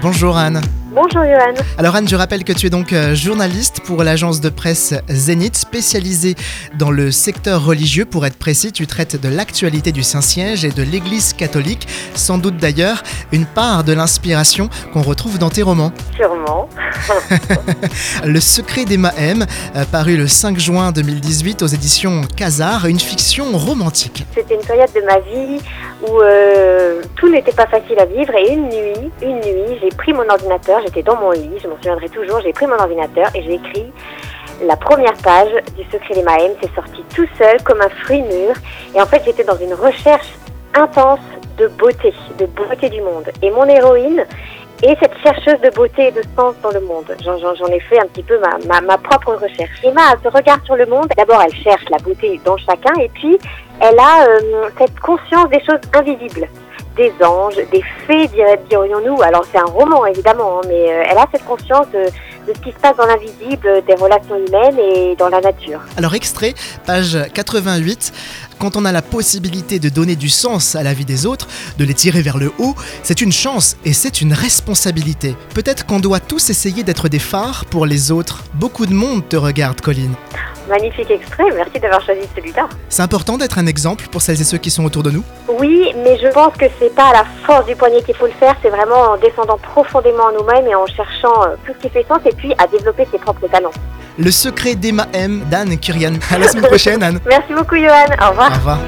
Bonjour Anne. Bonjour Johan. Alors Anne, je rappelle que tu es donc euh, journaliste pour l'agence de presse Zénith, spécialisée dans le secteur religieux. Pour être précis, tu traites de l'actualité du Saint-Siège et de l'Église catholique, sans doute d'ailleurs une part de l'inspiration qu'on retrouve dans tes romans. Sûrement. Le secret des Mahem, euh, paru le 5 juin 2018 aux éditions Casar, une fiction romantique. C'était une période de ma vie où euh, tout n'était pas facile à vivre et une nuit, une nuit, j'ai pris mon ordinateur, j'étais dans mon lit, je m'en souviendrai toujours, j'ai pris mon ordinateur et j'ai écrit la première page du Secret des Mahem, c'est sorti tout seul comme un fruit mûr et en fait j'étais dans une recherche intense de beauté, de beauté du monde. Et mon héroïne est cette chercheuse de beauté et de sens dans le monde. J'en, ai fait un petit peu ma, ma, ma propre recherche. Emma a ce regard sur le monde. D'abord, elle cherche la beauté dans chacun et puis elle a euh, cette conscience des choses invisibles. Des anges, des fées, dir- dirions-nous. Alors c'est un roman évidemment, hein, mais euh, elle a cette conscience de, de ce qui se passe dans l'invisible, des relations humaines et dans la nature. Alors extrait, page 88, quand on a la possibilité de donner du sens à la vie des autres, de les tirer vers le haut, c'est une chance et c'est une responsabilité. Peut-être qu'on doit tous essayer d'être des phares pour les autres. Beaucoup de monde te regarde, Colline. Magnifique extrait, merci d'avoir choisi celui-là. C'est important d'être un exemple pour celles et ceux qui sont autour de nous. Oui, mais je pense que c'est pas à la force du poignet qu'il faut le faire, c'est vraiment en descendant profondément en nous-mêmes et en cherchant tout ce qui fait sens et puis à développer ses propres talents. Le secret d'Emma M d'Anne Kirian. À la semaine prochaine, Anne. Merci beaucoup Johan, au revoir. Au revoir.